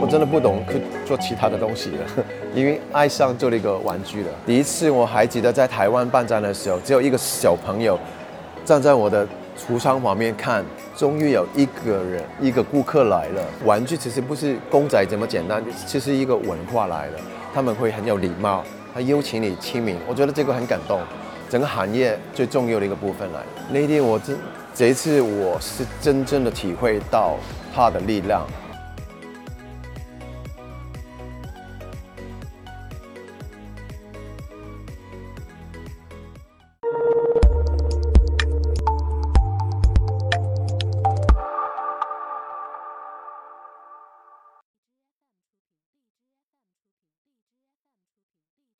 我真的不懂去做其他的东西了，因为爱上做了一个玩具了。第一次我还记得在台湾办展的时候，只有一个小朋友站在我的橱窗旁边看，终于有一个人一个顾客来了。玩具其实不是公仔这么简单，其实一个文化来了，他们会很有礼貌，他邀请你签名，我觉得这个很感动。整个行业最重要的一个部分来，那天我这这一次我是真正的体会到它的力量。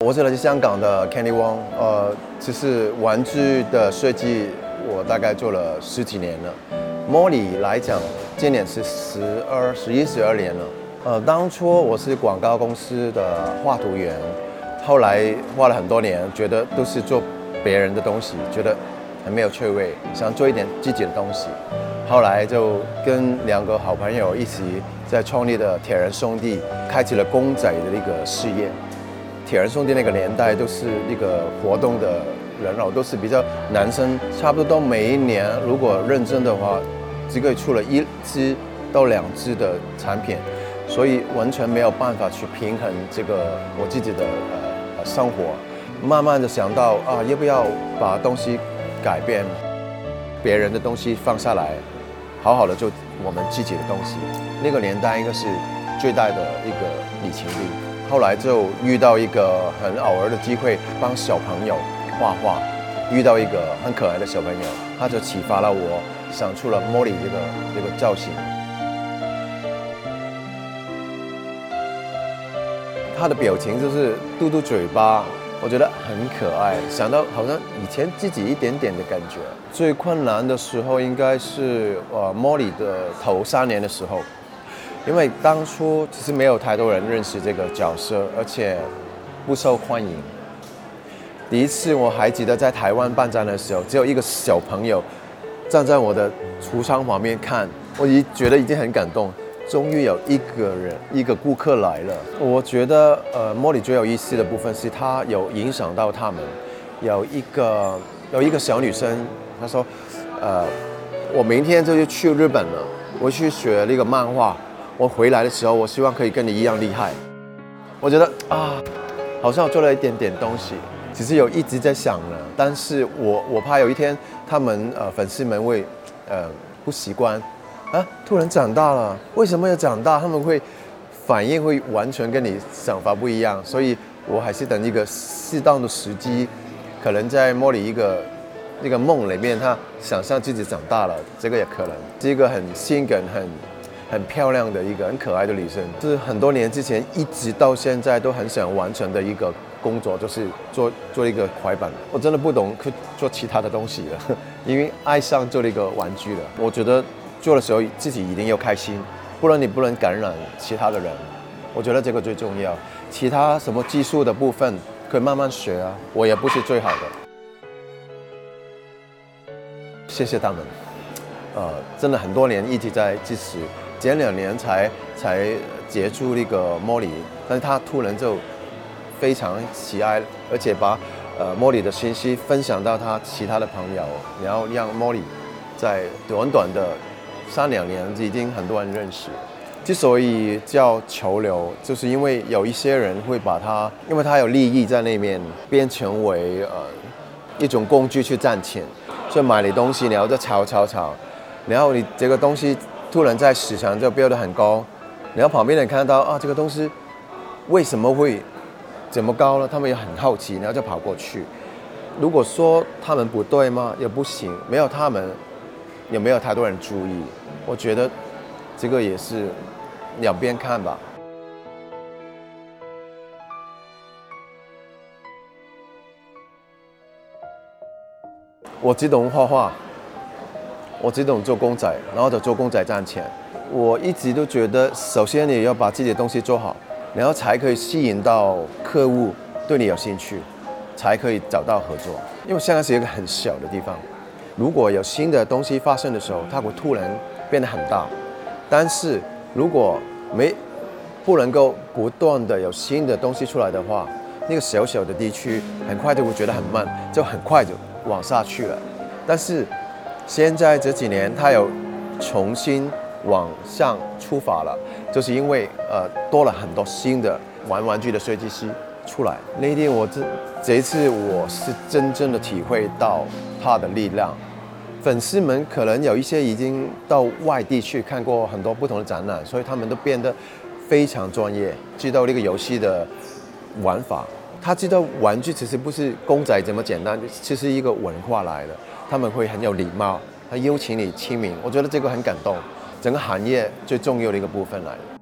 我是来自香港的 Kenny Wong，呃，其实玩具的设计我大概做了十几年了。Molly 来讲，今年是十二、十一、十二年了。呃，当初我是广告公司的画图员，后来画了很多年，觉得都是做别人的东西，觉得很没有趣味，想做一点自己的东西。后来就跟两个好朋友一起在创立的铁人兄弟，开启了公仔的一个事业。铁人兄弟那个年代都是一个活动的人哦，都是比较男生，差不多都每一年如果认真的话，只可以出了一支到两支的产品，所以完全没有办法去平衡这个我自己的呃生活。慢慢的想到啊，要不要把东西改变，别人的东西放下来，好好的做我们自己的东西。那个年代应该是最大的一个里程碑。后来就遇到一个很偶尔的机会，帮小朋友画画，遇到一个很可爱的小朋友，他就启发了我，想出了莫莉这个这个造型。他的表情就是嘟嘟嘴巴，我觉得很可爱，想到好像以前自己一点点的感觉。最困难的时候应该是呃莫莉的头三年的时候。因为当初其实没有太多人认识这个角色，而且不受欢迎。第一次我还记得在台湾办展的时候，只有一个小朋友站在我的橱窗旁边看，我已觉得已经很感动。终于有一个人，一个顾客来了。我觉得呃，莫莉最有意思的部分是她有影响到他们。有一个有一个小女生，她说：“呃，我明天就去日本了，我去学那个漫画。”我回来的时候，我希望可以跟你一样厉害。我觉得啊，好像我做了一点点东西，只是有一直在想呢。但是我我怕有一天他们呃粉丝们会呃不习惯啊，突然长大了，为什么要长大？他们会反应会完全跟你想法不一样。所以我还是等一个适当的时机，可能在摸里一个那个梦里面，他想象自己长大了，这个也可能是一个很性感很。很漂亮的一个很可爱的女生，是很多年之前一直到现在都很想完成的一个工作，就是做做一个快板。我真的不懂去做其他的东西了，因为爱上做了一个玩具了。我觉得做的时候自己一定要开心，不然你不能感染其他的人。我觉得这个最重要。其他什么技术的部分可以慢慢学啊，我也不是最好的。谢谢他们，呃，真的很多年一直在支持。前两年才才接触那个莫里，但是他突然就非常喜爱，而且把呃莫里的信息分享到他其他的朋友，然后让莫里在短短的三两年已经很多人认识。之所以叫潮流，就是因为有一些人会把它，因为它有利益在那面，变成为呃一种工具去赚钱，所以买你东西，然后就炒炒炒，然后你这个东西。突然在市场就标得很高，然后旁边人看到啊，这个东西为什么会这么高呢？他们也很好奇，然后就跑过去。如果说他们不对吗？也不行，没有他们，也没有太多人注意。我觉得这个也是两边看吧。我只懂画画。我只懂做公仔，然后就做公仔赚钱。我一直都觉得，首先你要把自己的东西做好，然后才可以吸引到客户对你有兴趣，才可以找到合作。因为香港是一个很小的地方，如果有新的东西发生的时候，它会突然变得很大。但是如果没不能够不断的有新的东西出来的话，那个小小的地区很快就会觉得很慢，就很快就往下去了。但是现在这几年，它有重新往上出发了，就是因为呃多了很多新的玩玩具的设计师出来。那天我这这一次我是真正的体会到它的力量。粉丝们可能有一些已经到外地去看过很多不同的展览，所以他们都变得非常专业，知道这个游戏的玩法。他知道玩具其实不是公仔这么简单，其实一个文化来的。他们会很有礼貌，他邀请你签名，我觉得这个很感动。整个行业最重要的一个部分来了。